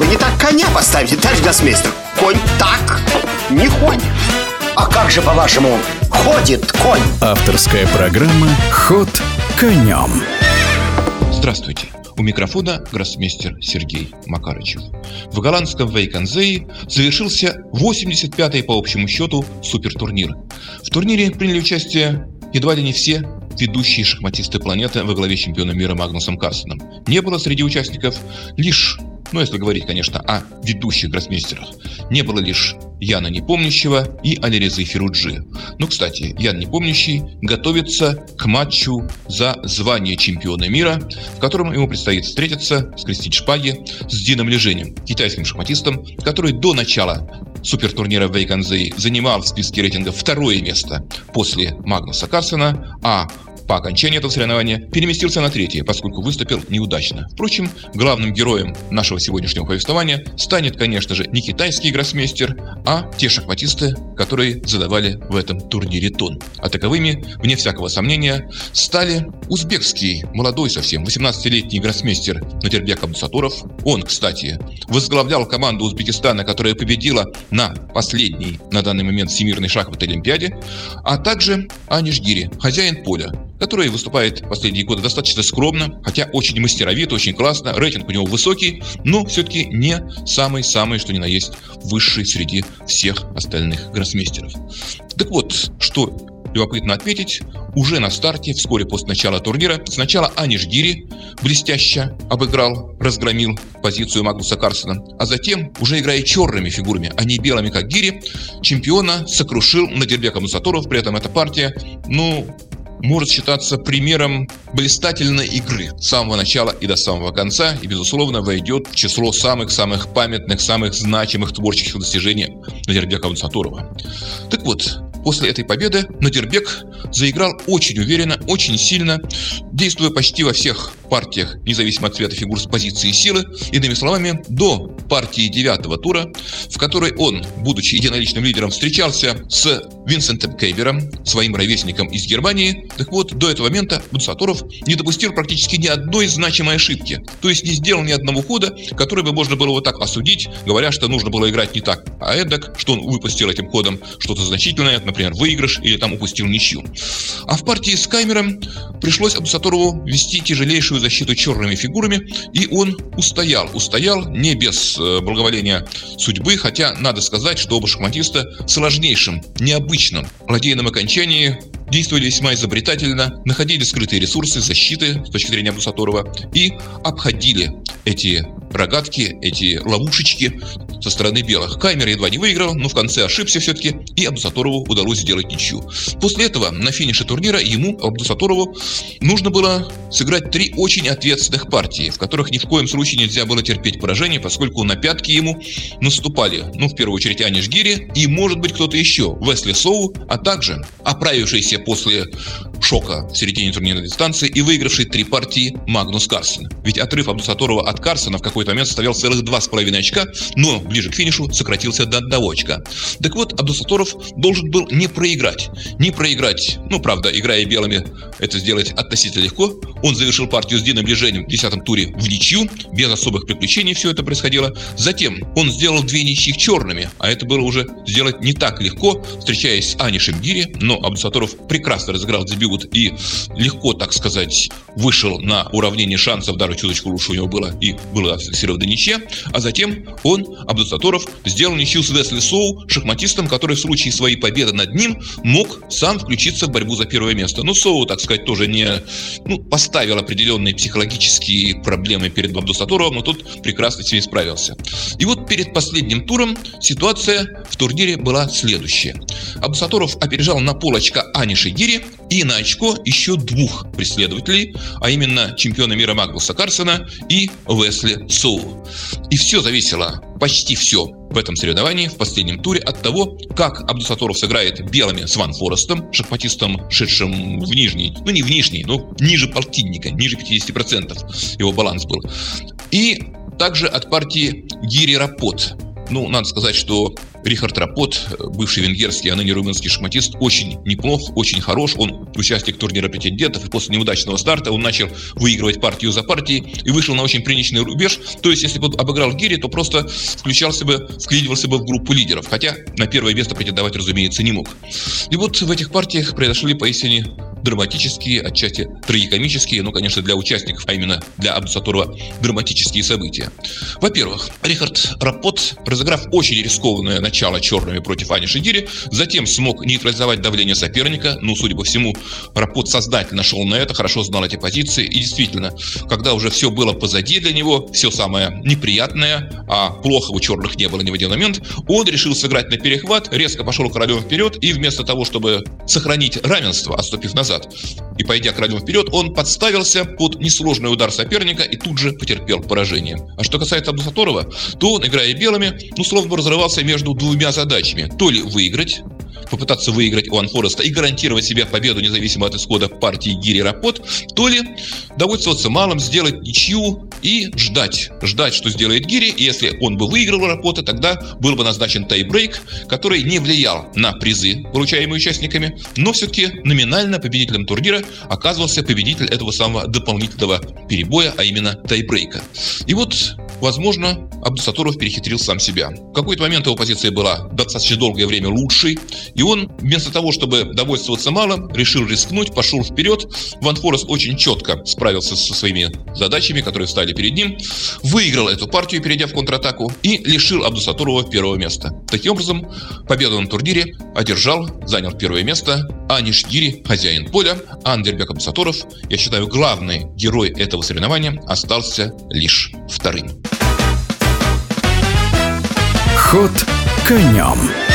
Вы не так коня поставите, товарищ гроссмейстер Конь так не ходит А как же, по-вашему, ходит конь? Авторская программа «Ход конем» Здравствуйте! У микрофона гроссмейстер Сергей Макарычев. В голландском Вейконзее завершился 85-й по общему счету супертурнир. В турнире приняли участие едва ли не все ведущие шахматисты планеты во главе чемпиона мира Магнусом Карсоном. Не было среди участников лишь ну, если говорить, конечно, о ведущих гроссмейстерах, не было лишь Яна Непомнящего и Алирезы Феруджи. Ну, кстати, Ян Непомнящий готовится к матчу за звание чемпиона мира, в котором ему предстоит встретиться, скрестить шпаги с Дином Леженем, китайским шахматистом, который до начала супертурнира в Вейконзей занимал в списке рейтинга второе место после Магнуса Карсона, а по окончании этого соревнования переместился на третье, поскольку выступил неудачно. Впрочем, главным героем нашего сегодняшнего повествования станет, конечно же, не китайский гроссмейстер, а те шахматисты, которые задавали в этом турнире тон. А таковыми, вне всякого сомнения, стали узбекский, молодой совсем, 18-летний гроссмейстер Натербек Абдусатуров. Он, кстати, возглавлял команду Узбекистана, которая победила на последней на данный момент Всемирной шахматной Олимпиаде, а также Аниш Гири, хозяин поля, который выступает последние годы достаточно скромно, хотя очень мастеровит, очень классно, рейтинг у него высокий, но все-таки не самый-самый, что ни на есть, высший среди всех остальных гроссмейстеров. Так вот, что любопытно отметить, уже на старте, вскоре после начала турнира, сначала Аниш Гири блестяще обыграл, разгромил позицию Магнуса Карсона, а затем, уже играя черными фигурами, а не белыми, как Гири, чемпиона сокрушил Надирбека Мусаторов, при этом эта партия, ну, может считаться примером блистательной игры с самого начала и до самого конца, и, безусловно, войдет в число самых-самых памятных, самых значимых творческих достижений Надирбека Мусатурова. Так вот, После этой победы Надирбек заиграл очень уверенно, очень сильно, действуя почти во всех партиях, независимо от цвета фигур с позиции силы, иными словами, до партии девятого тура, в которой он, будучи единоличным лидером, встречался с Винсентом Кейвером, своим ровесником из Германии. Так вот, до этого момента Бунсаторов не допустил практически ни одной значимой ошибки. То есть не сделал ни одного хода, который бы можно было вот так осудить, говоря, что нужно было играть не так, а эдак, что он выпустил этим ходом что-то значительное, например, выигрыш или там упустил ничью. А в партии с Каймером пришлось Абдусаторову вести тяжелейшую защиту черными фигурами, и он устоял. Устоял не без э, благоволения судьбы, хотя надо сказать, что оба шахматиста сложнейшим, необычным, ладейном окончании действовали весьма изобретательно, находили скрытые ресурсы защиты с точки зрения Абдусаторова и обходили эти рогатки, эти ловушечки со стороны белых. Каймер едва не выиграл, но в конце ошибся все-таки, и Абдусаторову удалось сделать ничью. После этого на финише турнира ему, Абдусаторову, нужно было сыграть три очень ответственных партии, в которых ни в коем случае нельзя было терпеть поражение, поскольку на пятки ему наступали, ну, в первую очередь, Аниш Гири и, может быть, кто-то еще, Весли Соу, а также оправившийся после шока в середине турнирной дистанции и выигравший три партии Магнус Карсон. Ведь отрыв Абдусаторова от Карсона в какой-то момент составлял целых два с половиной очка, но ближе к финишу сократился до одного очка. Так вот, Абдусаторов должен был не проиграть. Не проиграть, ну, правда, играя белыми, это сделать относительно легко. Он завершил партию с Дином Ближением в десятом туре в ничью, без особых приключений все это происходило. Затем он сделал две ничьих черными, а это было уже сделать не так легко, встречаясь с Анишем Гири, но Абдусаторов прекрасно разыграл дебют и легко, так сказать, вышел на уравнение шансов, даже чуточку лучше у него было, и было зафиксировано ничья. А затем он, Абдусаторов, сделал ничью с Весли Соу, шахматистом, который в случае своей победы над ним мог сам включиться в борьбу за первое место. Но Соу, так сказать, тоже не ну, поставил определенные психологические проблемы перед Абдусаторовым, но тут прекрасно с ними справился. И вот перед последним туром ситуация в турнире была следующая. Абдусаторов опережал на пол очка Ани Шигири и на очко еще двух преследователей, а именно чемпиона мира Магнуса Карсона и Весли Соу. И все зависело, почти все в этом соревновании в последнем туре от того, как Абдусаторов сыграет белыми с Ван Форестом, шахматистом, шедшим в нижний, ну не в нижний, но ниже полтинника, ниже 50% его баланс был. И также от партии Гири Рапот. Ну, надо сказать, что Рихард Рапот, бывший венгерский, а ныне румынский шахматист, очень неплох, очень хорош. Он участник турнира претендентов, и после неудачного старта он начал выигрывать партию за партией и вышел на очень приличный рубеж. То есть, если бы обыграл Гири, то просто включался бы, вклинивался бы в группу лидеров. Хотя на первое место претендовать, разумеется, не мог. И вот в этих партиях произошли поистине драматические, отчасти трагикомические, ну, конечно, для участников, а именно для Абдусатурова, драматические события. Во-первых, Рихард Рапот, разыграв очень рискованное начало черными против Ани Шигири, затем смог нейтрализовать давление соперника, ну, судя по всему, Рапот сознательно шел на это, хорошо знал эти позиции, и действительно, когда уже все было позади для него, все самое неприятное, а плохо у черных не было ни в один момент, он решил сыграть на перехват, резко пошел королем вперед, и вместо того, чтобы сохранить равенство, отступив назад, назад. И пойдя крайнем вперед, он подставился под несложный удар соперника и тут же потерпел поражение. А что касается Абдусаторова, то он, играя белыми, ну, словно бы разрывался между двумя задачами. То ли выиграть, попытаться выиграть у Анфореста и гарантировать себе победу независимо от исхода партии Гири Рапот, то ли довольствоваться малым, сделать ничью и ждать. Ждать, что сделает Гири, и если он бы выиграл Рапота, тогда был бы назначен тайбрейк, который не влиял на призы, получаемые участниками, но все-таки номинально победителем турнира оказывался победитель этого самого дополнительного перебоя, а именно тайбрейка. И вот Возможно, Абдусатуров перехитрил сам себя. В какой-то момент его позиция была достаточно долгое время лучшей, и он, вместо того, чтобы довольствоваться малым, решил рискнуть, пошел вперед. Ван Форест очень четко справился со своими задачами, которые встали перед ним, выиграл эту партию, перейдя в контратаку, и лишил Абдусатурова первого места. Таким образом, победу на турнире одержал, занял первое место Аниш Гири, хозяин поля, а Андербек Абдусатуров, я считаю, главный герой этого соревнования, остался лишь вторым. Ход конем.